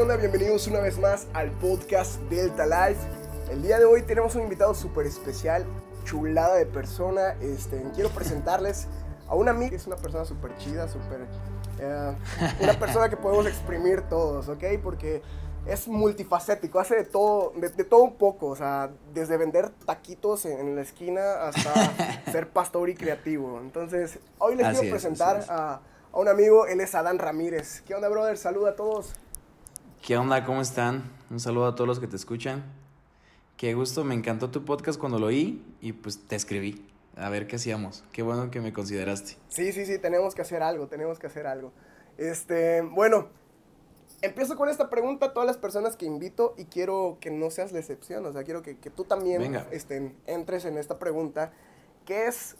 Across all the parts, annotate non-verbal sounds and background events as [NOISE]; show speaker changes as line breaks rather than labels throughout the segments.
¿Qué onda? Bienvenidos una vez más al podcast Delta Life. El día de hoy tenemos un invitado súper especial, chulada de persona. Este, quiero presentarles a una amiga, es una persona súper chida, súper... eh, una persona que podemos exprimir todos, ¿ok? Porque es multifacético, hace de todo, de, de todo un poco, o sea, desde vender taquitos en, en la esquina hasta [LAUGHS] ser pastor y creativo. Entonces, hoy les
Así
quiero
es,
presentar
es.
a, a un amigo, él es Adán Ramírez. ¿Qué onda, brother? Saluda a todos.
¿Qué onda? ¿Cómo están? Un saludo a todos los que te escuchan. Qué gusto, me encantó tu podcast cuando lo oí y pues te escribí. A ver qué hacíamos. Qué bueno que me consideraste.
Sí, sí, sí, tenemos que hacer algo, tenemos que hacer algo. Este, bueno, empiezo con esta pregunta a todas las personas que invito y quiero que no seas la excepción, o sea, quiero que, que tú también
Venga.
este, entres en esta pregunta, que es,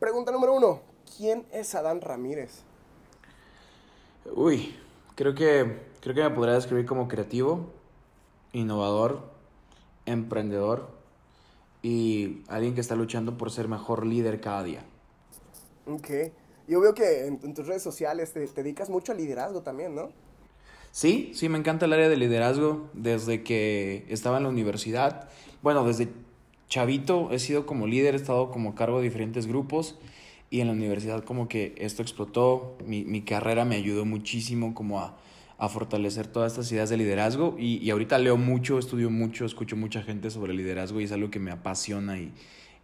pregunta número uno, ¿quién es Adán Ramírez?
Uy, creo que, creo que me podría describir como creativo, innovador, emprendedor y alguien que está luchando por ser mejor líder cada día.
Ok, yo veo que en, en tus redes sociales te, te dedicas mucho al liderazgo también, ¿no?
Sí, sí, me encanta el área de liderazgo desde que estaba en la universidad. Bueno, desde chavito he sido como líder, he estado como a cargo de diferentes grupos y en la universidad como que esto explotó, mi, mi carrera me ayudó muchísimo como a, a fortalecer todas estas ideas de liderazgo y, y ahorita leo mucho, estudio mucho, escucho mucha gente sobre liderazgo y es algo que me apasiona y,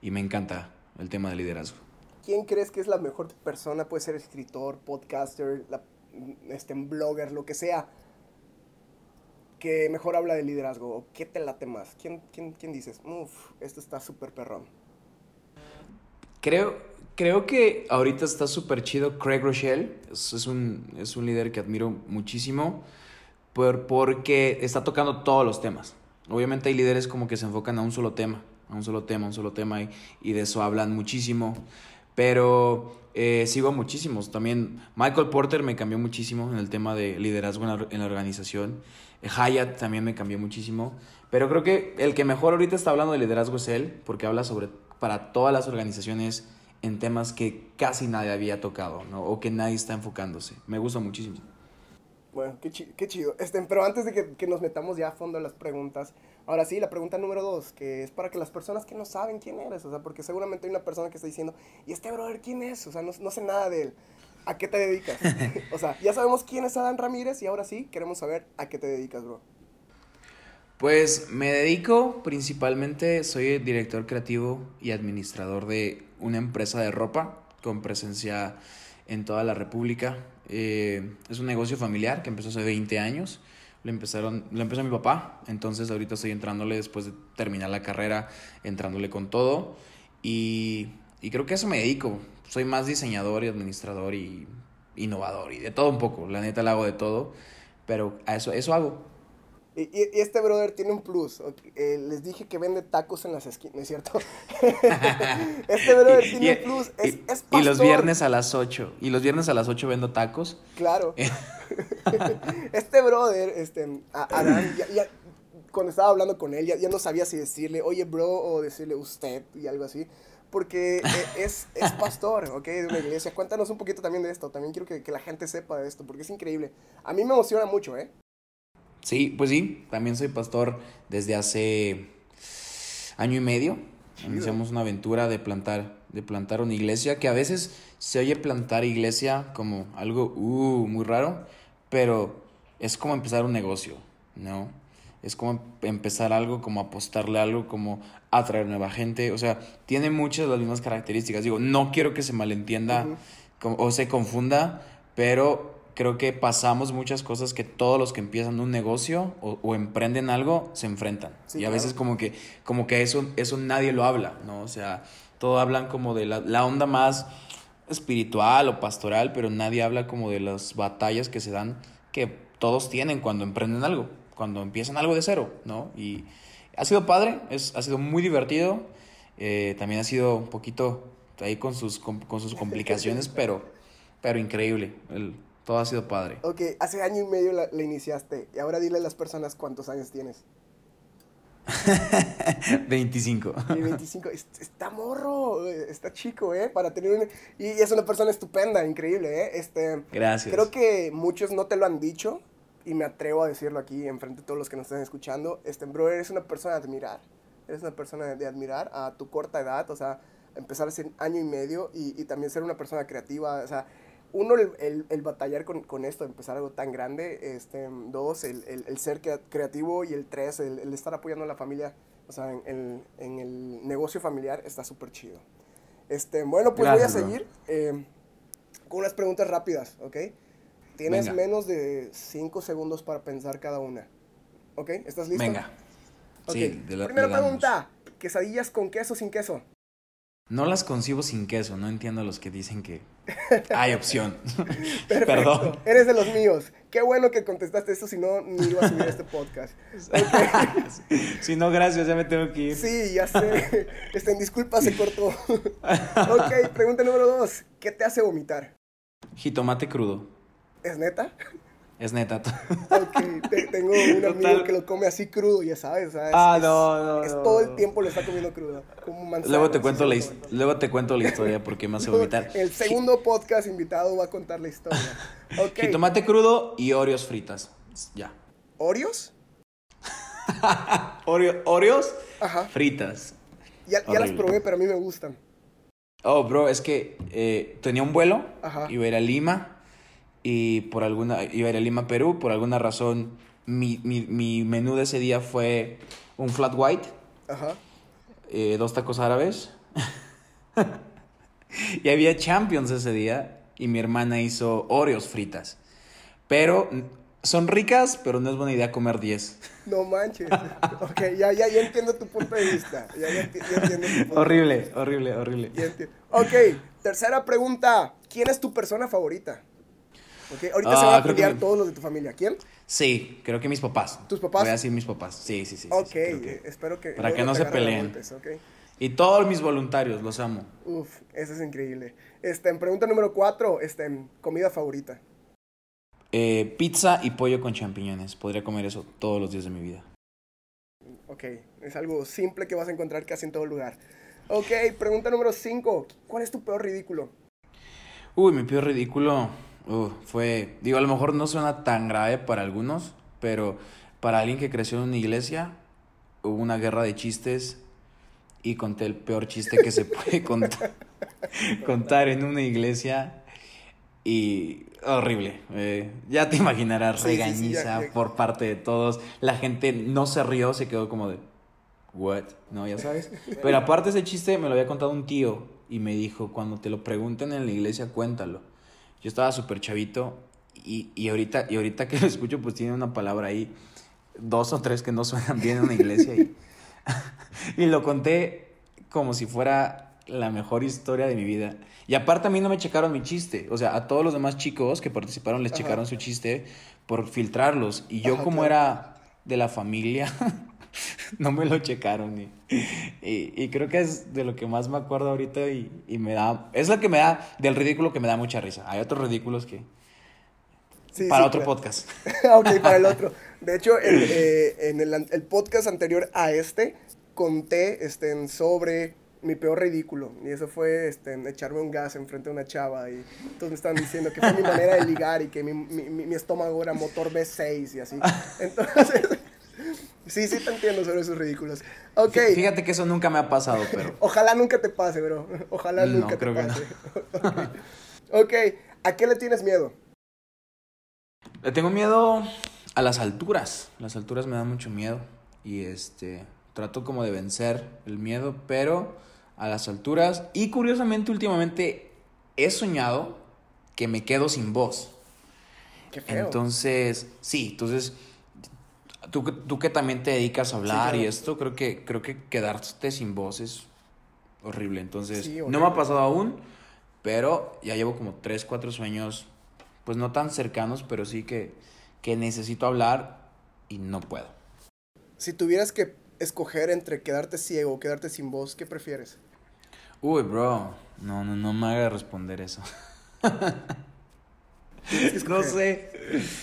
y me encanta el tema de liderazgo.
¿Quién crees que es la mejor persona? Puede ser escritor, podcaster, la- este, blogger, lo que sea, que mejor habla de liderazgo. ¿O qué te late más? ¿Quién, quién, quién dices? Esto está súper perrón.
Creo, creo que ahorita está súper chido Craig Rochelle. Es, un, es un líder que admiro muchísimo por, porque está tocando todos los temas. Obviamente hay líderes como que se enfocan a un solo tema, a un solo tema, a un solo tema y, y de eso hablan muchísimo. Pero eh, sigo a muchísimos. También Michael Porter me cambió muchísimo en el tema de liderazgo en la, organización. Hyatt también me cambió muchísimo. Pero creo que el que mejor ahorita está hablando de liderazgo es él, porque habla sobre para todas las organizaciones en temas que casi nadie había tocado, ¿no? O que nadie está enfocándose. Me gusta muchísimo.
Bueno, qué, chi- qué chido. Este, pero antes de que, que nos metamos ya a fondo en las preguntas, ahora sí, la pregunta número dos, que es para que las personas que no saben quién eres, o sea, porque seguramente hay una persona que está diciendo, ¿y este brother quién es? O sea, no, no sé nada de él. ¿A qué te dedicas? [LAUGHS] o sea, ya sabemos quién es Adán Ramírez y ahora sí, queremos saber a qué te dedicas, bro.
Pues me dedico principalmente, soy director creativo y administrador de una empresa de ropa con presencia en toda la República. Eh, es un negocio familiar que empezó hace 20 años. Lo, empezaron, lo empezó mi papá, entonces ahorita estoy entrándole después de terminar la carrera, entrándole con todo. Y, y creo que a eso me dedico. Soy más diseñador y administrador y innovador y de todo un poco. La neta la hago de todo, pero a eso, eso hago.
Y, y- y este brother tiene un plus. eh, les dije que vende tacos en las esquinas, ¿no es cierto? [LAUGHS] este brother tiene un plus. Es, es
y los
pastor.
viernes a las 8. Y los viernes a las 8 vendo tacos.
Claro. [LAUGHS] este brother, este, Adán, ya, ya- cuando estaba hablando con él, ya, ya no sabía si decirle, oye, bro, o decirle usted y algo así. Porque eh, es, es pastor, ¿ok? De una iglesia. Cuéntanos un poquito también de esto. También quiero que, que la gente sepa de esto, porque es increíble. A mí me emociona mucho, ¿eh?
Sí, pues sí, también soy pastor desde hace año y medio.
Chido.
Iniciamos una aventura de plantar, de plantar una iglesia, que a veces se oye plantar iglesia como algo uh, muy raro, pero es como empezar un negocio, ¿no? Es como empezar algo, como apostarle algo, como atraer nueva gente. O sea, tiene muchas de las mismas características. Digo, no quiero que se malentienda o se confunda, pero creo que pasamos muchas cosas que todos los que empiezan un negocio o, o emprenden algo se enfrentan.
Sí,
y a
claro.
veces como que, como que eso, eso nadie lo habla, ¿no? O sea, todos hablan como de la, la onda más espiritual o pastoral, pero nadie habla como de las batallas que se dan que todos tienen cuando emprenden algo, cuando empiezan algo de cero, ¿no? Y ha sido padre, es, ha sido muy divertido, eh, también ha sido un poquito ahí con sus, con, con sus complicaciones, [LAUGHS] pero, pero increíble, el, todo ha sido padre.
Ok, hace año y medio la, la iniciaste. Y ahora dile a las personas cuántos años tienes.
25.
Y 25, es- está morro, está chico, ¿eh? Para tener un... Y es una persona estupenda, increíble, ¿eh? Este,
Gracias.
creo que muchos no te lo han dicho, y me atrevo a decirlo aquí enfrente de todos los que nos están escuchando, este, bro, eres una persona de admirar, eres una persona de, de admirar a tu corta edad, o sea, empezar hace año y medio y, y también ser una persona creativa, o sea, uno, el, el, el batallar con, con, esto, empezar algo tan grande, este, dos, el, el, el ser creativo y el tres, el, estar apoyando a la familia, o sea, en, en el negocio familiar está súper chido. Este, bueno, pues Gracias, voy a seguir eh, con unas preguntas rápidas, ¿ok? Tienes Venga. menos de cinco segundos para pensar cada una. ¿Ok? ¿Estás listo?
Venga.
Okay. Sí, de la, Primera pregunta, ¿quesadillas con queso o sin queso?
No las concibo sin queso, no entiendo a los que dicen que [LAUGHS] hay opción.
Perdón. Eres de los míos. Qué bueno que contestaste eso, si no, ni iba a subir este podcast.
Okay. [LAUGHS] si no, gracias, ya me tengo que ir.
Sí, ya sé. [LAUGHS] Este, en disculpa, se cortó. ok, pregunta número dos. ¿Qué te hace vomitar?
Jitomate crudo.
¿Es neta?
Es neta. [LAUGHS]
Ok, te, tengo un Total. amigo que lo come así crudo, ya sabes. ¿sabes?
Ah, no, no.
Es
no,
todo el tiempo lo está comiendo crudo. Como manzana,
luego, te cuento la luego te cuento la historia porque me hace vomitar.
El segundo podcast invitado va a contar la historia. [LAUGHS] Okay.
Jitomate crudo y Oreos fritas. Ya.
¿Oreos? [LAUGHS]
Oreo, Oreos
Ajá.
fritas.
Ya, ya las probé, pero a mí me gustan.
Oh, bro, es que eh, tenía un vuelo,
Ajá.
iba a ir a Lima y por alguna, iba a ir a Lima, Perú, por alguna razón mi, mi, mi menú de ese día fue un flat white,
Ajá.
Eh, dos tacos árabes [LAUGHS] y había champions ese día y mi hermana hizo Oreos fritas, pero son ricas, pero no es buena idea comer 10.
No manches. [LAUGHS] Ok, ya, ya, ya entiendo tu punto de vista. Ya, ya, ya entiendo tu punto
horrible,
de vista.
horrible, horrible.
Ok, tercera pregunta. ¿Quién es tu persona favorita? Okay, ahorita ah, se van a pelear todos los de tu familia. ¿Quién?
Sí, creo que mis papás.
¿Tus papás?
Voy a decir mis papás. Sí, sí, sí.
Ok,
sí,
que, espero que.
Para que no se peleen.
Golpes, okay.
Y todos mis voluntarios, los amo.
Uf, eso es increíble. Este, en pregunta número cuatro, este, comida favorita.
Eh, pizza y pollo con champiñones. Podría comer eso todos los días de mi vida.
Ok, es algo simple que vas a encontrar casi en todo lugar. Ok, pregunta número 5. ¿Cuál es tu peor ridículo?
Uy, mi peor ridículo uh, fue, digo, a lo mejor no suena tan grave para algunos, pero para alguien que creció en una iglesia, hubo una guerra de chistes y conté el peor chiste que se [LAUGHS] puede contar, contar en una iglesia y horrible. Eh, ya te imaginarás,
Sí, sí, sí,
regañiza
ya- ya-
por parte de todos. La gente no se rió, se quedó como de, ¿what? No, ya sabes. Pero aparte ese chiste me lo había contado un tío y me dijo, cuando te lo pregunten en la iglesia, cuéntalo. Yo estaba súper chavito y, y, ahorita, y ahorita que lo escucho, pues tiene una palabra ahí, dos o tres que no suenan bien en una iglesia. Y, [LAUGHS] y lo conté como si fuera la mejor historia de mi vida. Y aparte a mí no me checaron mi chiste. O sea, a todos los demás chicos que participaron les
Ajá.
checaron su chiste por filtrarlos. Y yo
Ajá,
como
claro.
era de la familia, [LAUGHS] [LAUGHS] no me lo checaron. Y, y, y creo que es de lo que más me acuerdo ahorita y, y me da... Es lo que me da, del ridículo que me da mucha risa. Hay otros ridículos que...
Sí,
para
sí,
otro
claro.
podcast. [LAUGHS]
ok, para el otro. [LAUGHS] De hecho, en, eh, en el, podcast anterior a este, conté este, sobre mi peor ridículo. Y eso fue este, echarme un gas enfrente de una chava. Y todos me estaban diciendo que fue mi manera de ligar y que mi, mi, mi- mi estómago era motor B6 y así. Entonces, sí, sí te entiendo sobre esos ridículos. Ok.
Fíjate que eso nunca me ha pasado, pero... [LAUGHS]
Ojalá nunca te pase, bro. Ojalá
No,
nunca te
creo que no.
pase. ok. [LAUGHS] Ok, ¿a qué le tienes miedo?
Le tengo miedo a las alturas. Las alturas me dan mucho miedo. Y este. Trato como de vencer el miedo, pero a las alturas. Y curiosamente, últimamente he soñado que me quedo sin voz.
Qué feo.
Entonces, sí, entonces. Tú, que- tú que también te dedicas a hablar
claro.
y esto, creo que, creo que quedarte sin voz es horrible. Entonces,
Sí,
no me ha
horrible.
pasado aún, pero ya llevo como 3, 4 sueños, pues no tan cercanos, pero sí que, que necesito hablar y no puedo.
Si tuvieras que escoger entre quedarte ciego o quedarte sin voz, ¿qué prefieres?
Uy, bro, no, no, no me haga responder eso. [LAUGHS] [LAUGHS] No sé,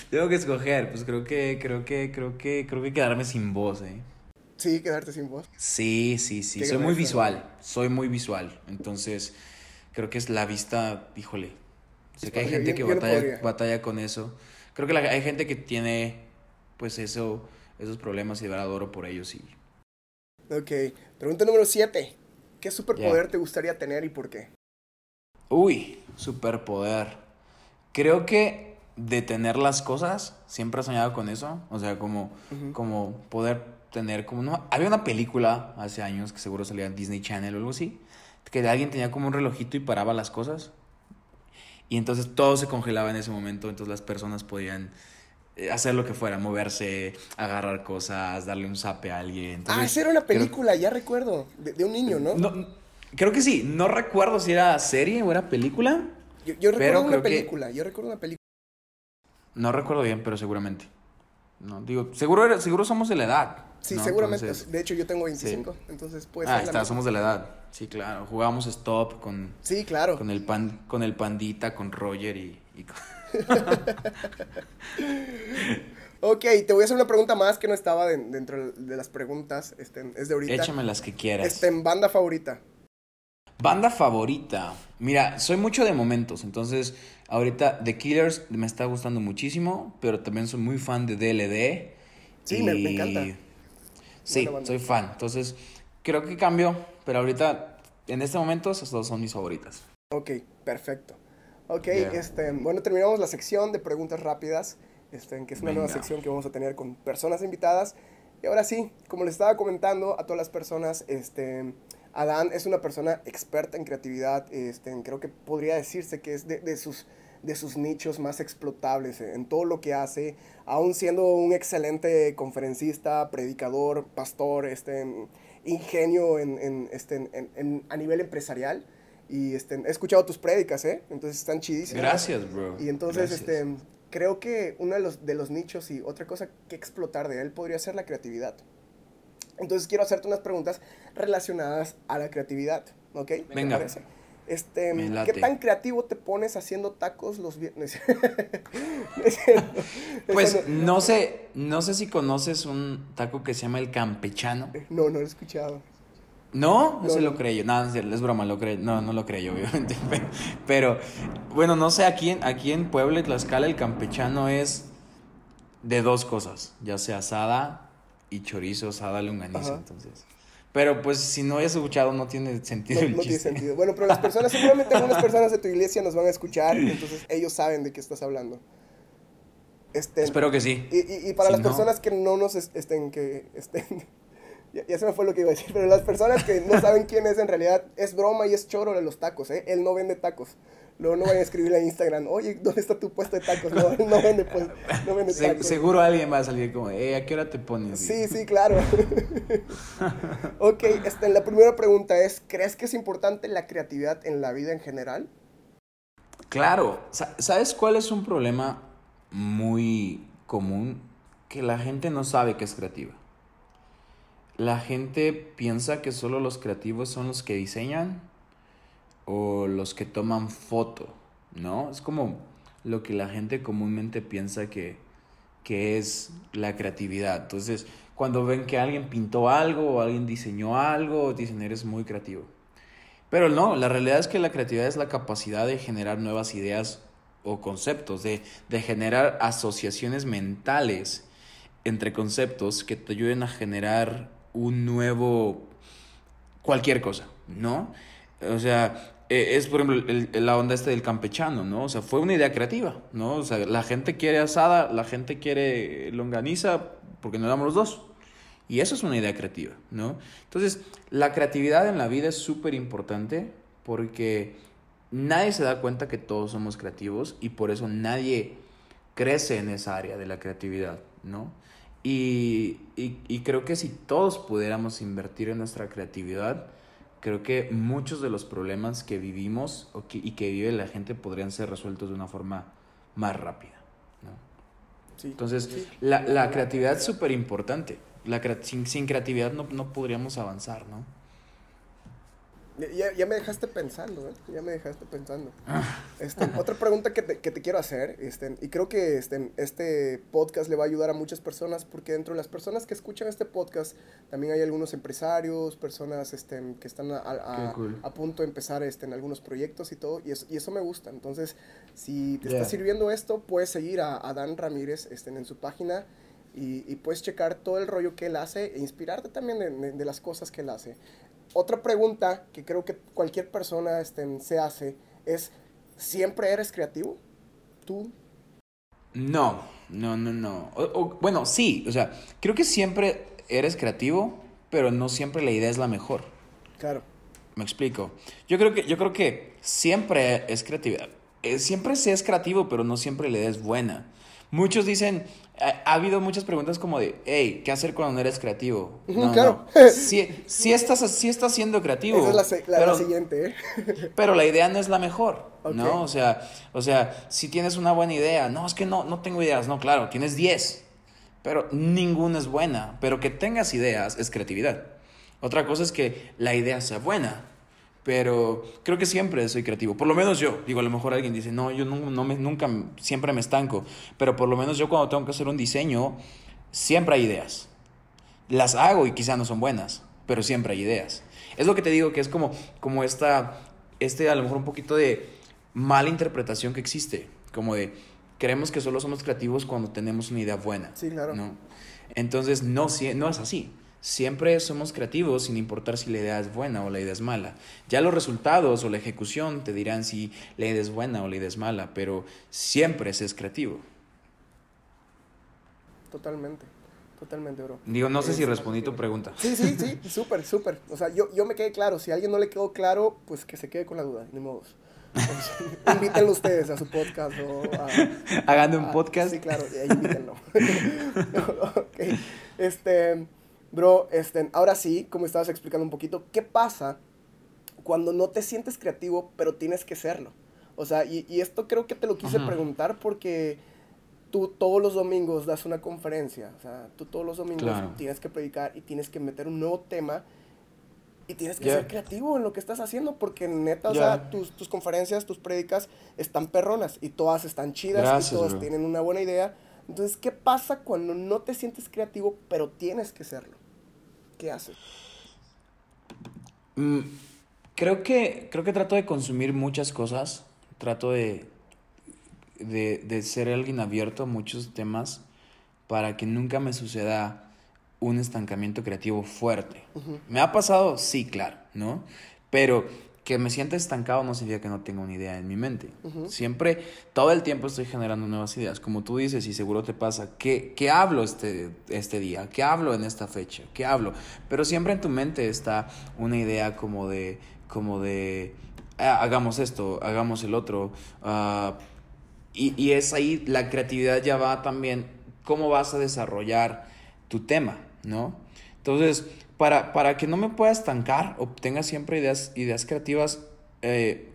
tengo que escoger, pues creo que, creo que, creo que, creo que quedarme sin voz, eh.
Sí, quedarte sin voz.
Sí, sí, sí. Soy muy visual. Soy muy visual. Entonces, creo que es la vista, híjole. Sé que hay gente que batalla, batalla con eso. creo que la- hay gente que tiene, pues, eso, esos problemas y de verdad adoro por ellos y...
Ok, pregunta número 7. ¿Qué superpoder te gustaría tener y por qué?
Uy, superpoder. Creo que detener las cosas, siempre he soñado con eso. O sea, como, como poder tener como... No, había una película hace años que seguro salía en Disney Channel o algo así, que alguien tenía como un relojito y paraba las cosas. Y entonces todo se congelaba en ese momento, entonces las personas podían eh, hacer lo que fuera, moverse, agarrar cosas, darle un zape a alguien.
ah, esa era una
creo-
película, ya recuerdo. De, de un niño, ¿no?
no, creo que sí, no recuerdo si era serie o era película.
Yo, yo recuerdo una
que-
película, yo recuerdo una película.
No recuerdo bien, pero seguramente. No, digo, seguro, era- seguro somos de la edad.
Sí,
¿no?
seguramente.
Entonces-
de hecho, yo tengo 25, entonces puede ser
ah, está,
misma.
somos de la edad. Sí, claro. Jugábamos stop con,
Sí, claro.
con el pan, con el pandita, con Roger y, y con- [LAUGHS]
Ok, te voy a hacer una pregunta más que no estaba de- dentro de las preguntas. Este, es de ahorita.
échame las que quieras.
Este, en banda favorita.
Banda favorita. Mira, soy mucho de momentos, entonces ahorita The Killers me está gustando muchísimo, pero también soy muy fan de DLD.
Sí, me- me encanta.
Sí, soy fan. Entonces, creo que cambio, pero ahorita, en este momento, esas dos son mis favoritas.
Ok, perfecto. Ok,
Yeah.
este, bueno, terminamos la sección de preguntas rápidas, este, que es una nueva sección que vamos a tener con personas invitadas. Y ahora sí, como les estaba comentando a todas las personas, este, Adán es una persona experta en creatividad, este, creo que podría decirse que es de, de sus, de sus nichos más explotables en todo lo que hace, aún siendo un excelente conferencista, predicador, pastor, este, ingenio en, en, este, en- en- a nivel empresarial. Y este, he escuchado tus prédicas, ¿eh? Entonces están chidísimas.
Gracias, bro.
Y entonces,
Gracias.
este, creo que uno de los, de los nichos y otra cosa que explotar de él podría ser la creatividad. Entonces quiero hacerte unas preguntas relacionadas a la creatividad, ¿ok? ¿Te
Venga.
parece? Este, ¿Qué tan creativo te pones haciendo tacos los viernes? [LAUGHS] No. [LAUGHS]
Pues no sé, no sé si conoces un taco que se llama el campechano.
no, no, no lo he escuchado.
¿No?
No, no.
lo creí yo. Nada, es broma, lo creí. No, no lo creí yo, [LAUGHS] obviamente. Pero, pero, bueno, no sé, aquí en, aquí en Puebla y Tlaxcala el campechano es de dos cosas. Ya sea asada y chorizo, asada, longaniza, entonces. Pero pues si no hayas escuchado no tiene sentido
No,
el
no tiene
chiste.
sentido. Bueno, pero las personas, seguramente algunas [LAUGHS] personas de tu iglesia nos van a escuchar, entonces ellos saben de qué estás hablando. Este,
Espero que sí.
Y, y- y para
Si
las
no-
personas que no nos es- estén, que estén, [LAUGHS] ya, ya se me fue lo que iba a decir, pero las personas que no saben quién es en realidad, es broma y es choro de los tacos, ¿eh? Él no vende tacos. Luego no vayan a escribirle en Instagram, oye, ¿dónde está tu puesto de tacos? No, no vende, pues, no vende
Se-
tacos.
seguro alguien va a salir como, eh, ¿a qué hora te pones?
Sí, sí, claro. [LAUGHS] ok, este, la primera pregunta es, ¿crees que es importante la creatividad en la vida en general?
Claro, Sa- ¿sabes cuál es un problema muy común? Que la gente no sabe que es creativa. La gente piensa que solo los creativos son los que diseñan o los que toman foto, ¿no? Es como lo que la gente comúnmente piensa que, que es la creatividad. Entonces, cuando ven que alguien pintó algo o alguien diseñó algo, dicen, eres muy creativo. Pero no, la realidad es que la creatividad es la capacidad de generar nuevas ideas o conceptos, de, de generar asociaciones mentales entre conceptos que te ayuden a generar un nuevo cualquier cosa, ¿no? O sea, eh, es por ejemplo la onda este del campechano, ¿no? O sea, fue una idea creativa, ¿no? O sea, la gente quiere asada, la gente quiere longaniza, porque no damos los dos. Y eso es una idea creativa, ¿no? Entonces, la creatividad en la vida es súper importante porque nadie se da cuenta que todos somos creativos y por eso nadie crece en esa área de la creatividad, ¿no? Y, y- y creo que si todos pudiéramos invertir en nuestra creatividad, creo que muchos de los problemas que vivimos o que- y que vive la gente podrían ser resueltos de una forma más rápida, ¿no?
Sí.
Entonces,
Sí.
la, la creatividad es súper importante. Sin, sin creatividad no, no podríamos avanzar, ¿no?
Ya, ya me dejaste pensando, ¿eh? Ya me dejaste pensando.
Ah.
Este, [LAUGHS] otra pregunta que te, que te quiero hacer, este, y creo que este, este podcast le va a ayudar a muchas personas, porque dentro de las personas que escuchan este podcast, también hay algunos empresarios, personas este, que están a, a,
Qué cool.
a punto de empezar este, en algunos proyectos y todo, y eso, y eso me gusta. Entonces, si te
Yeah.
está sirviendo esto, puedes seguir a, a Dan Ramírez este, en su página y, y puedes checar todo el rollo que él hace e inspirarte también de, de- de las cosas que él hace. Otra pregunta que creo que cualquier persona este, se hace es, ¿siempre eres creativo? ¿Tú?
No, no, no, no. O- o- bueno, sí, o sea, creo que siempre eres creativo, pero no siempre la idea es la mejor.
Claro.
Me explico. Yo creo que, yo creo que siempre es creatividad. Eh, siempre se es creativo, pero no siempre la idea es buena. Muchos dicen, ha, ha habido muchas preguntas como de, hey, ¿qué hacer cuando no eres creativo? No,
claro.
no. [LAUGHS] Sí, sí estás, sí estás siendo creativo.
Esa es la, se- la- la
pero-
siguiente, ¿eh? [LAUGHS]
pero la idea no es la mejor. ¿no? O sea, o sea, si tienes una buena idea, no, es que no, no tengo ideas, no, claro, tienes 10, pero ninguna es buena, pero que tengas ideas es creatividad. Otra cosa es que la idea sea buena, pero creo que siempre soy creativo, por lo menos yo, digo, a lo mejor alguien dice, no, yo no, no me, nunca, siempre me estanco, pero por lo menos yo cuando tengo que hacer un diseño, siempre hay ideas las hago y quizá no son buenas, pero siempre hay ideas. Es lo que te digo que es como, como esta, este a lo mejor un poquito de mala interpretación que existe, como de creemos que solo somos creativos cuando tenemos una idea buena.
Sí, claro.
¿no? Entonces no, no es así. Siempre somos creativos sin importar si la idea es buena o la idea es mala. Ya los resultados o la ejecución te dirán si la idea es buena o la idea es mala, pero siempre se es creativo.
Totalmente. Totalmente, bro.
Digo, no sé si
Es-
respondí tu pregunta.
Sí, sí, sí, [LAUGHS] súper, súper. O sea, yo, yo me quedé claro. Si a alguien no le quedó claro, pues que se quede con la duda, ni modo. [LAUGHS] Invítenlo ustedes a su podcast o a...
Hagan un podcast.
Sí, claro, y ahí invítenlo. [LAUGHS] ok. Este, bro, este, ahora sí, como estabas explicando un poquito, ¿qué pasa cuando no te sientes creativo, pero tienes que serlo? O sea, y, y esto creo que te lo quise
Ajá.
preguntar porque tú todos los domingos das una conferencia. O sea, tú todos los domingos
Claro.
tienes que predicar y tienes que meter un nuevo tema. Y tienes que ser creativo en lo que estás haciendo, porque neta, o sea, tus, tus conferencias, tus prédicas están perronas y todas están chidas y todas
bro.
tienen una buena idea. Entonces, ¿qué pasa cuando no te sientes creativo, pero tienes que serlo? ¿Qué haces?
Mm, creo que, creo que trato de consumir muchas cosas. Trato de, de, de ser alguien abierto a muchos temas para que nunca me suceda un estancamiento creativo fuerte. ¿Me ha pasado? Sí, claro, ¿no? Pero que me sienta estancado no significa que no tenga una idea en mi mente. Siempre, todo el tiempo estoy generando nuevas ideas. Como tú dices, y seguro te pasa, ¿qué, qué hablo este, este día? ¿Qué hablo en esta fecha? ¿Qué hablo? Pero siempre en tu mente está una idea como de, como de, "Ah, hagamos esto, hagamos el otro. ah, y, y es ahí, la creatividad ya va también, cómo vas a desarrollar tu tema, ¿no? Entonces, para, para que no me pueda estancar o tenga siempre ideas, ideas creativas, eh,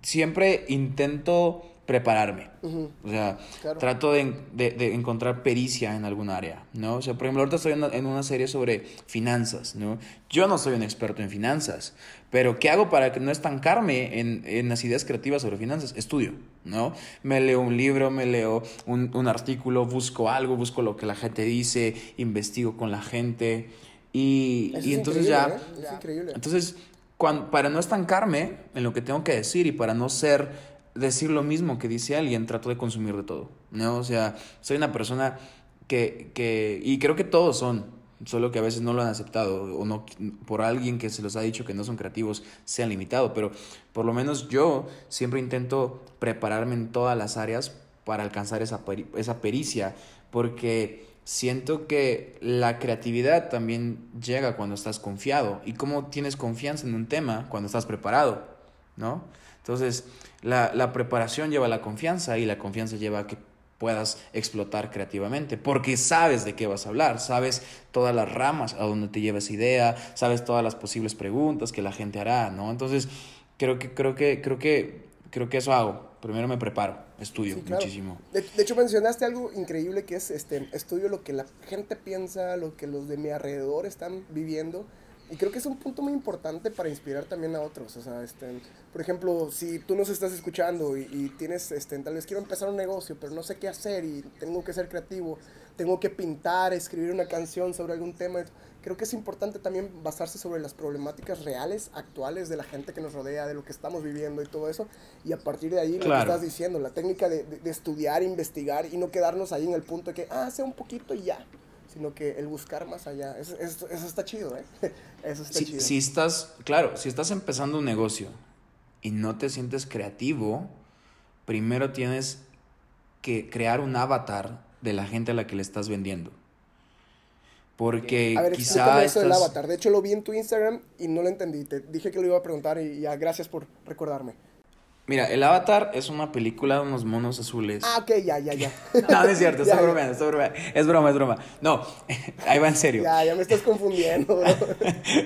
siempre intento prepararme.
Ujú,
O sea,
Claro.
trato de, de- de encontrar pericia en algún área, ¿no? O sea, por ejemplo, ahorita estoy en una, en una serie sobre finanzas, ¿no? Yo no soy un experto en finanzas, pero ¿qué hago para que no estancarme en, en las ideas creativas sobre finanzas? Estudio, ¿no? Me leo un libro, me leo un, un artículo, busco algo, busco lo que la gente dice, investigo con la gente y, y
es
entonces ya...
¿eh? Es increíble.
Entonces, cuan- para no estancarme en lo que tengo que decir y para no ser decir lo mismo que dice alguien, trato de consumir de todo, ¿no? O sea, soy una persona que, que y creo que todos son, solo que a veces no lo han aceptado o no por alguien que se los ha dicho que no son creativos se han limitado, pero por lo menos yo siempre intento prepararme en todas las áreas para alcanzar esa, peri- esa pericia, porque siento que la creatividad también llega cuando estás confiado. ¿Y cómo tienes confianza en un tema cuando estás preparado? ¿No? Entonces, la, la preparación lleva a la confianza y la confianza lleva a que puedas explotar creativamente, porque sabes de qué vas a hablar, sabes todas las ramas a donde te lleva esa idea, sabes todas las posibles preguntas que la gente hará, ¿no? Entonces, creo que, creo que, creo que, creo que eso hago. Primero me preparo, estudio
Sí, claro.
muchísimo.
De, de hecho, mencionaste algo increíble que es, este, estudio lo que la gente piensa, lo que los de mi alrededor están viviendo. Y creo que es un punto muy importante para inspirar también a otros. O sea, este, por ejemplo, si tú nos estás escuchando y, y tienes, este, tal vez quiero empezar un negocio, pero no sé qué hacer y tengo que ser creativo, tengo que pintar, escribir una canción sobre algún tema. Creo que es importante también basarse sobre las problemáticas reales, actuales de la gente que nos rodea, de lo que estamos viviendo y todo eso. Y a partir de ahí, lo que estás diciendo, la técnica de, de, de estudiar, investigar y no quedarnos ahí en el punto de que, ah, sé un poquito y ya sino que el buscar más allá. Eso, eso, eso está chido, ¿eh? [LAUGHS] Eso está
si,
chido.
Si estás, claro, si estás empezando un negocio y no te sientes creativo, primero tienes que crear un avatar de la gente a la que le estás vendiendo. Porque
a ver,
quizá
eso del avatar. De hecho, lo vi en tu Instagram y no lo entendí. Te dije que lo iba a preguntar y ya, gracias por recordarme.
Mira, el Avatar es una película de unos monos azules.
Ah, ok, ya, ya, ya. [LAUGHS]
no, no es cierto, está [LAUGHS] bromeando, está bromeando. Es broma, es broma. No, [LAUGHS] ahí va en serio.
Ya, ya me estás confundiendo.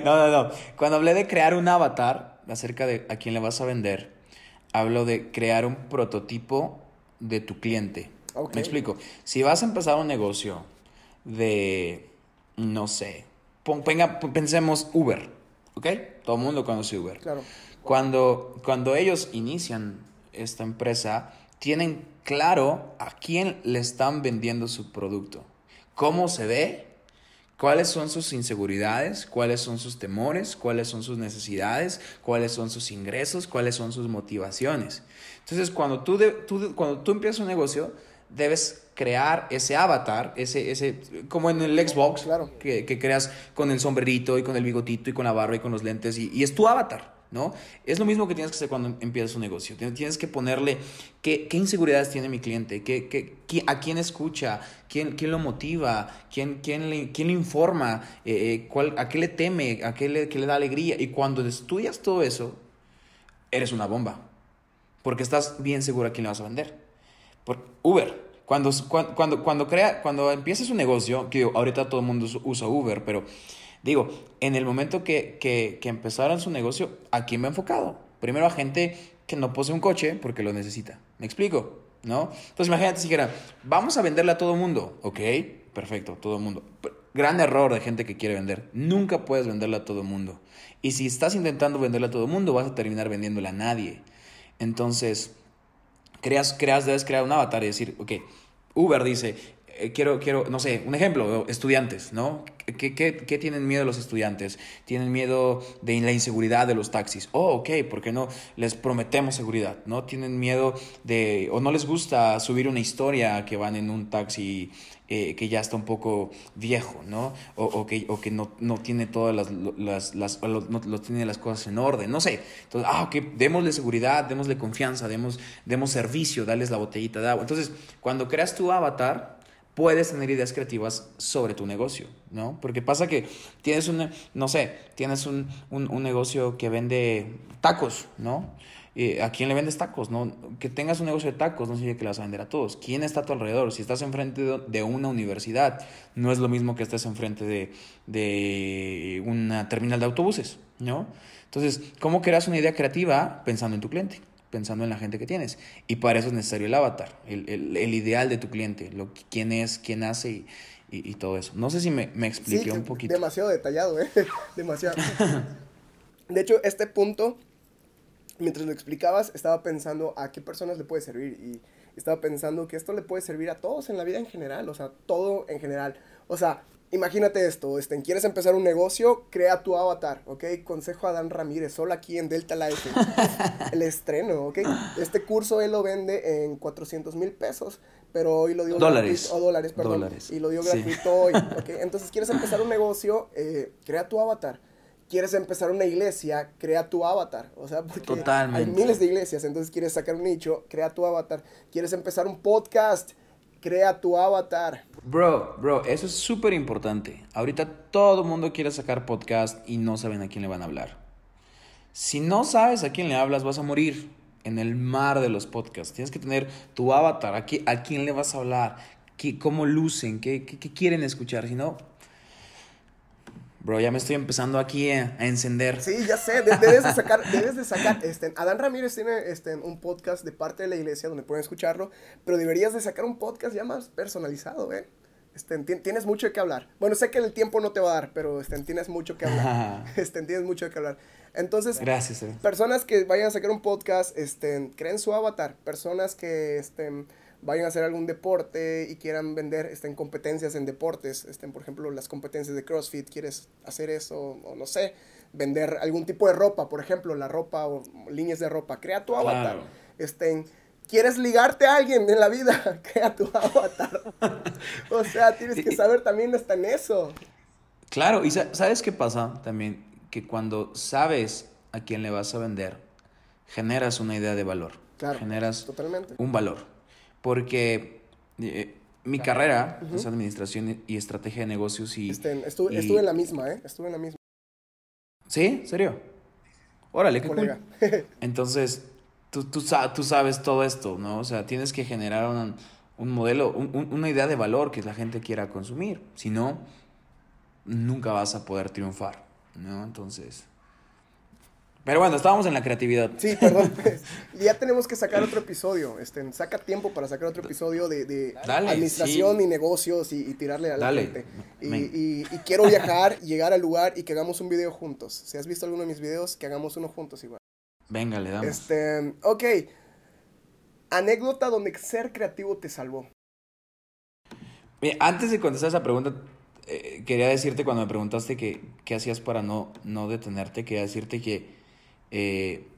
no, no, no. Cuando hablé de crear un avatar acerca de a quién le vas a vender, hablo de crear un prototipo de tu cliente. Okay. Me explico. Si vas a empezar un negocio de, no sé, pensemos Uber, ¿ok? Todo el mundo conoce Uber.
Claro.
Cuando, cuando ellos inician esta empresa, tienen claro a quién le están vendiendo su producto, cómo se ve, cuáles son sus inseguridades, cuáles son sus temores, cuáles son sus necesidades, cuáles son sus ingresos, cuáles son sus motivaciones. Entonces, cuando tú, de, tú, cuando tú empiezas un negocio, debes crear ese avatar, ese, ese, como en el Xbox,
claro.
que, que, creas con el sombrerito y con el bigotito y con la barba y con los lentes, y, y es tu avatar. ¿no? Es lo mismo que tienes que hacer cuando empiezas un negocio. Tienes que ponerle qué, qué inseguridades tiene mi cliente, qué, qué, a quién escucha, quién, quién lo motiva, quién, quién, le, quién le informa, eh, cuál, a qué le teme, a qué le, qué le da alegría. Y cuando estudias todo eso, eres una bomba. Porque estás bien seguro a quién le vas a vender. Por Uber. Cuando, cuando, cuando, crea, cuando empiezas un negocio, que ahorita todo el mundo usa Uber, pero Digo, en el momento que, que, que empezaron su negocio, ¿a quién va enfocado? Primero a gente que no posee un coche porque lo necesita. ¿Me explico? ¿No? Entonces imagínate si dijera, vamos a venderle a todo mundo. Ok, perfecto, todo mundo. Gran error de gente que quiere vender. Nunca puedes venderle a todo mundo. Y si estás intentando venderle a todo mundo, vas a terminar vendiéndole a nadie. Entonces, creas, creas, debes crear un avatar y decir, ok, Uber dice, eh, quiero, quiero, no sé, un ejemplo, estudiantes, ¿no? ¿Qué, qué, qué tienen miedo los estudiantes? Tienen miedo de la inseguridad de los taxis. Oh, ok, ¿por qué no les prometemos seguridad? ¿No? Tienen miedo de, o no les gusta subir una historia que van en un taxi eh, que ya está un poco viejo, ¿no? O, o que, o que no, no, tiene todas las, las, las no, tiene las cosas en orden, no sé. Entonces, ah, ok, démosle seguridad, démosle confianza, demos, demos servicio, dales la botellita de agua. Entonces, cuando creas tu avatar, puedes tener ideas creativas sobre tu negocio, ¿no? Porque pasa que tienes un, no sé, tienes un, un, un negocio que vende tacos, ¿no? Eh, ¿A quién le vendes tacos? ¿no? Que tengas un negocio de tacos no significa que le vas a vender a todos. ¿Quién está a tu alrededor? Si estás enfrente de, una universidad, no es lo mismo que estés enfrente de, de una terminal de autobuses, ¿no? Entonces, ¿cómo creas una idea creativa pensando en tu cliente? pensando en la gente que tienes. Y para eso es necesario el avatar, el, el, el ideal de tu cliente, lo, quién es, quién hace y, y, y todo eso. No sé si me, me expliqué
sí,
un poquito.
Demasiado detallado, ¿eh? [LAUGHS] demasiado. [LAUGHS] De hecho, este punto, mientras lo explicabas, estaba pensando a qué personas le puede servir y estaba pensando que esto le puede servir a todos en la vida en general, o sea, todo en general. O sea, imagínate esto, este, quieres empezar un negocio, crea tu avatar, ¿ok? Consejo a Dan Ramírez, solo aquí en Delta Life, [LAUGHS] el estreno, ¿ok? Este curso él lo vende en 400 mil pesos, pero hoy lo dio
dólares.
o dólares, perdón,
dólares.
y lo dio gratuito sí. hoy, [LAUGHS] ¿ok? Entonces, quieres empezar un negocio, eh, crea tu avatar. Quieres empezar una iglesia, crea tu avatar. O sea, porque
Totalmente.
hay miles de iglesias, entonces quieres sacar un nicho, crea tu avatar. Quieres empezar un podcast, crea tu avatar.
Bro, bro, eso es súper importante. Ahorita todo el mundo quiere sacar podcast y no saben a quién le van a hablar. Si no sabes a quién le hablas, vas a morir en el mar de los podcasts. Tienes que tener tu avatar, a, qué, a quién le vas a hablar, qué, cómo lucen, qué, qué, qué quieren escuchar. Si no, Bro, ya me estoy empezando aquí a, a, encender.
Sí, ya sé, debes de sacar, [LAUGHS] debes de sacar, este, Adán Ramírez tiene este, un podcast de parte de la iglesia donde pueden escucharlo, pero deberías de sacar un podcast ya más personalizado, ¿eh? Este, tienes mucho que hablar. Bueno, sé que el tiempo no te va a dar, pero este, tienes mucho que hablar. [LAUGHS] [LAUGHS] este, tienes mucho que hablar. Entonces,
Gracias, eh.
personas que vayan a sacar un podcast, este, creen su avatar. Personas que este, vayan a hacer algún deporte y quieran vender estén competencias en deportes. Estén, por ejemplo, las competencias de CrossFit, quieres hacer eso, o no sé, vender algún tipo de ropa, por ejemplo, la ropa o líneas de ropa. Crea tu avatar. Estén quieres ligarte a alguien en la vida, [LAUGHS] crea tu avatar. o sea, tienes que saber también hasta en eso.
Claro, y ¿sabes qué pasa también? Que cuando sabes a quién le vas a vender, generas una idea de valor. Claro, generas totalmente. un valor. Porque eh, mi carrera es administración y estrategia de negocios y...
Este, estuve, estuve, en la misma, ¿eh? Estuve en la misma.
¿Sí? ¿Serio? Órale, qué cool. [LAUGHS] Entonces, tú, tú, tú, sabes todo esto, ¿no? O sea, tienes que generar un, un modelo, un, una idea de valor que la gente quiera consumir. Si no, nunca vas a poder triunfar, ¿no? Entonces... Pero bueno, estábamos en la creatividad.
Sí, perdón. [LAUGHS] Pues, ya tenemos que sacar otro episodio. Este, saca tiempo para sacar otro episodio de, de administración y negocios y, tirarle a la gente. Y, y, y, quiero viajar, [LAUGHS] llegar al lugar y que hagamos un video juntos. Si has visto alguno de mis videos, que hagamos uno juntos igual.
Venga, le damos.
Este, ok. Anécdota donde ser creativo te salvó.
antes de contestar esa pregunta, eh, quería decirte cuando me preguntaste que, qué hacías para no, no detenerte, quería decirte que eh,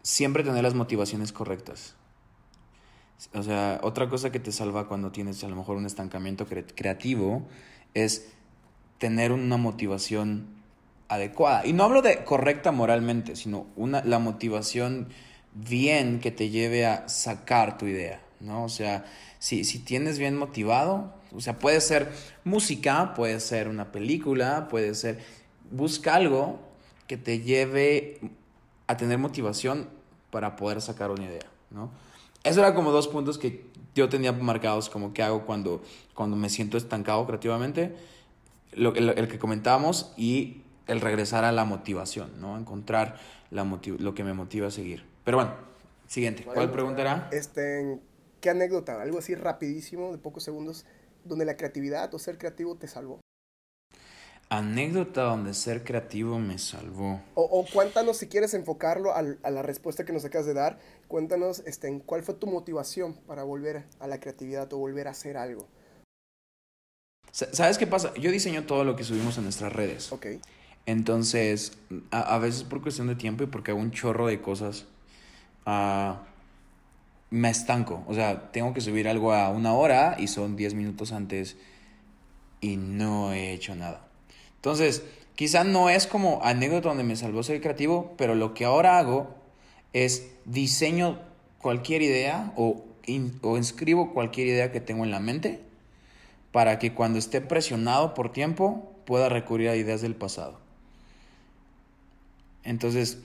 siempre tener las motivaciones correctas. O sea, otra cosa que te salva cuando tienes a lo mejor un estancamiento creativo es tener una motivación adecuada. Y no hablo de correcta moralmente, sino una, la motivación bien que te lleve a sacar tu idea, ¿no? O sea, si, si tienes bien motivado, o sea, puede ser música, puede ser una película, puede ser... Busca algo que te lleve a tener motivación para poder sacar una idea, ¿no? Eso era como dos puntos que yo tenía marcados como que hago cuando, cuando me siento estancado creativamente, lo, el, el que comentábamos y el regresar a la motivación, ¿no? Encontrar la lo que me motiva a seguir. Pero bueno, siguiente. ¿Cuál preguntará?
Este, ¿Qué anécdota? Algo así rapidísimo, de pocos segundos, donde la creatividad o ser creativo te salvó.
Anécdota donde ser creativo me salvó.
O, cuéntanos si quieres enfocarlo a, la respuesta que nos acabas de dar. Cuéntanos este, en cuál fue tu motivación para volver a la creatividad o volver a hacer algo.
¿Sabes qué pasa? Yo diseño todo lo que subimos en nuestras redes.
Ok.
Entonces, a, veces por cuestión de tiempo y porque hago un chorro de cosas, uh, me estanco. O sea, tengo que subir algo a una hora y son 10 minutos antes y no he hecho nada. Entonces, quizá no es como anécdota donde me salvó ser creativo, pero lo que ahora hago es diseño cualquier idea o, o inscribo cualquier idea que tengo en la mente para que cuando esté presionado por tiempo pueda recurrir a ideas del pasado. Entonces,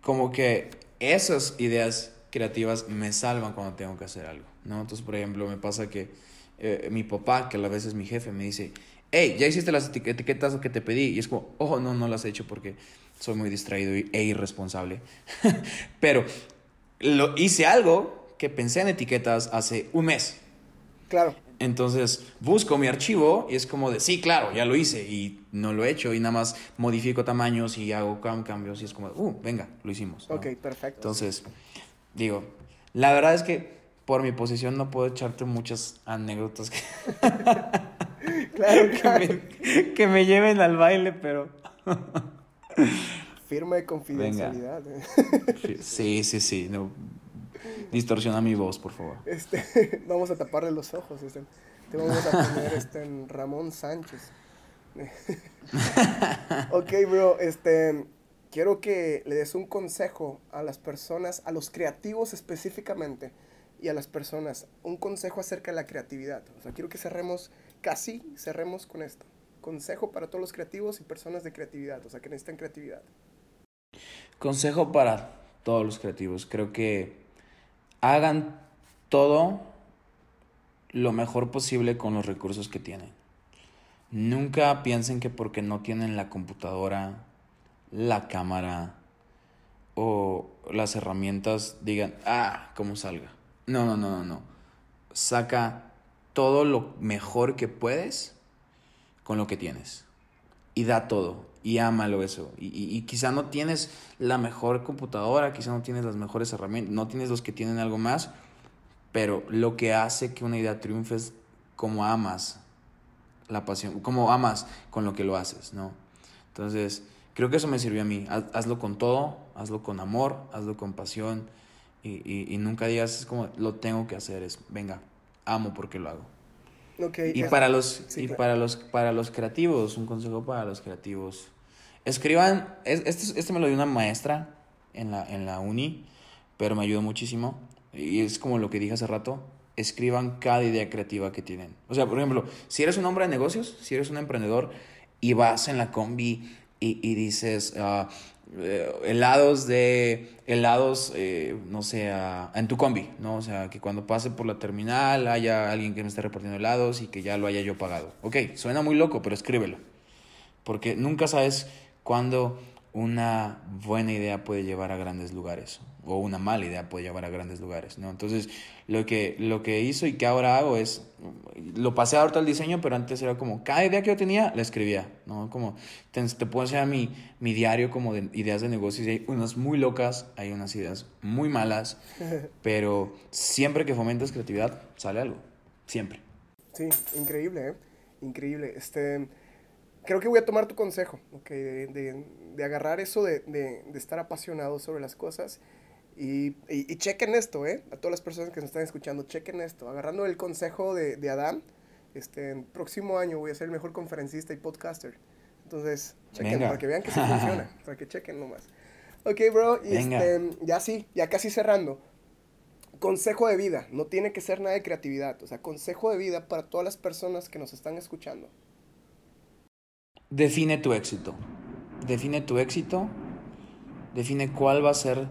como que esas ideas creativas me salvan cuando tengo que hacer algo, ¿no? Entonces, por ejemplo, me pasa que eh, mi papá, que a la vez es mi jefe, me dice, hey, ya hiciste las etiquetas que te pedí. Y es como, oh, no, no las he hecho porque soy muy distraído e irresponsable. [LAUGHS] Pero lo, hice algo que pensé en etiquetas hace un mes.
Claro.
Entonces busco mi archivo y es como de, sí, claro, ya lo hice y no lo he hecho y nada más modifico tamaños y hago cambios y es como, uh, venga, lo hicimos.
Ok, perfecto.
Entonces, digo, la verdad es que por mi posición no puedo echarte muchas anécdotas que, [LAUGHS] [LAUGHS] [LAUGHS]
claro,
que, Me, lleven al baile, pero... [LAUGHS]
Firma de confidencialidad.
Sí, sí, sí. No, Distorsiona mi voz, por favor.
Este, [LAUGHS] vamos a taparle los ojos. Este, te vamos a poner este, en Ramón Sánchez. ok, bro. Este, quiero que le des un consejo a las personas, a los creativos específicamente, y a las personas, un consejo acerca de la creatividad. O sea, quiero que cerremos, casi cerremos con esto. Consejo para todos los creativos y personas de creatividad, o sea, que necesitan creatividad.
Consejo para todos los creativos. Creo que hagan todo lo mejor posible con los recursos que tienen. Nunca piensen que porque no tienen la computadora, la cámara o las herramientas digan, ah, como salga. No, no, no, no, no. Saca todo lo mejor que puedes con lo que tienes. Y da todo. Y ámalo eso. Y, y, quizá no tienes la mejor computadora, quizá no tienes las mejores herramientas, no tienes los que tienen algo más, pero lo que hace que una idea triunfe es como amas la pasión, como amas con lo que lo haces, ¿no? Entonces, creo que eso me sirvió a mí. Hazlo con todo, hazlo con amor, hazlo con pasión y, y, nunca digas es como lo tengo que hacer, es venga, amo porque lo hago.
Okay,
y para los y para los para los creativos, un consejo para los creativos. Escriban, este, este me lo dio una maestra en la, en la uni, pero me ayudó muchísimo. Y es como lo que dije hace rato, escriban cada idea creativa que tienen. O sea, por ejemplo, si eres un hombre de negocios, si eres un emprendedor y vas en la combi y, y dices, uh, helados de, helados, eh, no sé, en tu combi, ¿no? O sea, que cuando pase por la terminal haya alguien que me esté repartiendo helados y que ya lo haya yo pagado. Ok, suena muy loco, pero escríbelo. Porque nunca sabes cuándo una buena idea puede llevar a grandes lugares o una mala idea puede llevar a grandes lugares, ¿no? Entonces, lo que, lo que hizo y que ahora hago es, lo pasé ahorita al diseño, pero antes era como, cada idea que yo tenía, la escribía, ¿no? Como, te, te puedo enseñar mi, mi diario como de ideas de negocios y hay unas muy locas, hay unas ideas muy malas, [LAUGHS] pero siempre que fomentas creatividad, sale algo, siempre.
Sí, increíble, ¿eh? Increíble. Este creo que voy a tomar tu consejo, okay, de, de, agarrar eso de, de, estar apasionado sobre las cosas. Y, y, chequen esto, ¿eh? A todas las personas que nos están escuchando, chequen esto. Agarrando el consejo de, de Adán, este, en próximo año voy a ser el mejor conferencista y podcaster. Entonces, chequen, para que vean que se [LAUGHS] funciona, para que chequen nomás. Ok, bro, y este, ya sí, ya casi cerrando. Consejo de vida, no tiene que ser nada de creatividad, o sea, consejo de vida para todas las personas que nos están escuchando.
Define tu éxito. Define tu éxito. Define cuál va a ser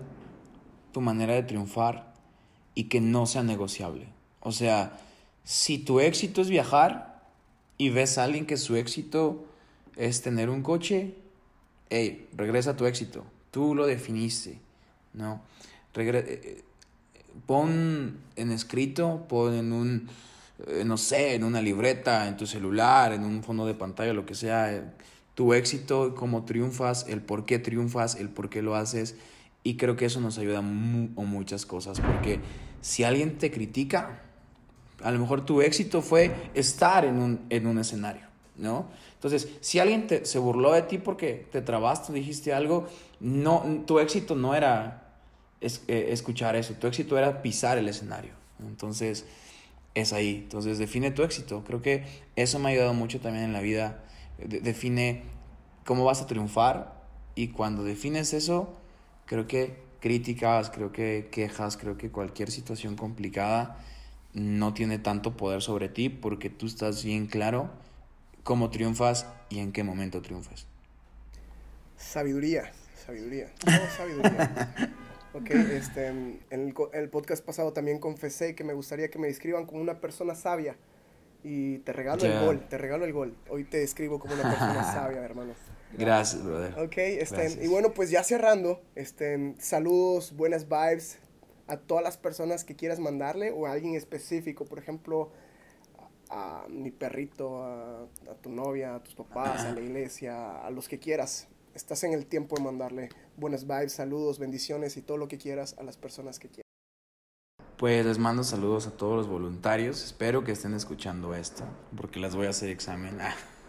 tu manera de triunfar y que no sea negociable. O sea, si tu éxito es viajar y ves a alguien que su éxito es tener un coche, hey, regresa a tu éxito. Tú lo definiste, ¿no? Eh, eh, pon en escrito, pon en un eh, no sé, en una libreta, en tu celular, en un fondo de pantalla, lo que sea, eh, tu éxito, cómo triunfas, el por qué triunfas, el por qué lo haces. Y creo que eso nos ayuda muchas cosas, porque si alguien te critica, a lo mejor tu éxito fue estar en un, en un escenario, ¿no? Entonces, si alguien te, se burló de ti porque te trabaste, dijiste algo, no, tu éxito no era eh, escuchar eso, tu éxito era pisar el escenario. Entonces, es ahí. Entonces define tu éxito. Creo que eso me ha ayudado mucho también en la vida. define cómo vas a triunfar y cuando defines eso, creo que críticas, creo que quejas, creo que cualquier situación complicada no tiene tanto poder sobre ti porque tú estás bien claro cómo triunfas y en qué momento triunfas.
Sabiduría, sabiduría. sabiduría. [LAUGHS] Ok, este, en el, podcast pasado también confesé que me gustaría que me describan como una persona sabia. Y te regalo el gol, te regalo el gol. Hoy te describo como una persona [LAUGHS] sabia, hermano.
Gracias, brother.
Ok, este, y bueno, pues ya cerrando, este, saludos, buenas vibes a todas las personas que quieras mandarle o a alguien específico, por ejemplo, a, mi perrito, a, a, tu novia, a tus papás, a la [CLEARS THROAT] iglesia, a los que quieras estás en el tiempo de mandarle buenas vibes, saludos, bendiciones y todo lo que quieras a las personas que quieras.
Pues les mando saludos a todos los voluntarios. Espero que estén escuchando esto, porque les voy a hacer examen.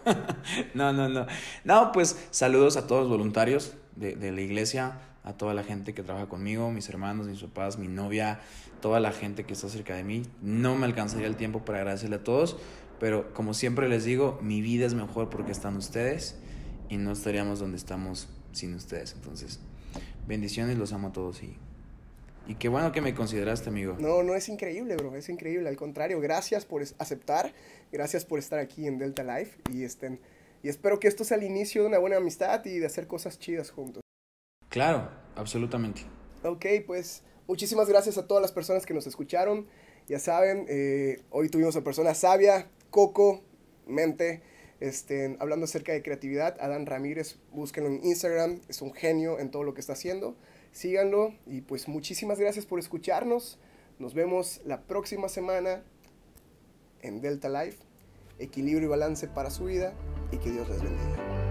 [LAUGHS] no, no, no. No, pues saludos a todos los voluntarios de, de la iglesia, a toda la gente que trabaja conmigo, mis hermanos, mis papás, mi novia, toda la gente que está cerca de mí. No me alcanzaría el tiempo para agradecerle a todos, pero como siempre les digo, mi vida es mejor porque están ustedes y no estaríamos donde estamos sin ustedes. Entonces, bendiciones, los amo a todos y, y qué bueno que me consideraste, amigo.
No, no es increíble, bro, es increíble. Al contrario, gracias por aceptar, gracias por estar aquí en Delta Life y, estén, y espero que esto sea el inicio de una buena amistad y de hacer cosas chidas juntos.
Claro, absolutamente.
Ok, pues muchísimas gracias a todas las personas que nos escucharon. Ya saben, eh, hoy tuvimos a persona sabia, Coco, Mente este, hablando acerca de creatividad, Adán Ramírez, búsquenlo en Instagram, es un genio en todo lo que está haciendo. Síganlo y pues muchísimas gracias por escucharnos. Nos vemos la próxima semana en Delta Life. Equilibrio y balance para su vida y que Dios les bendiga.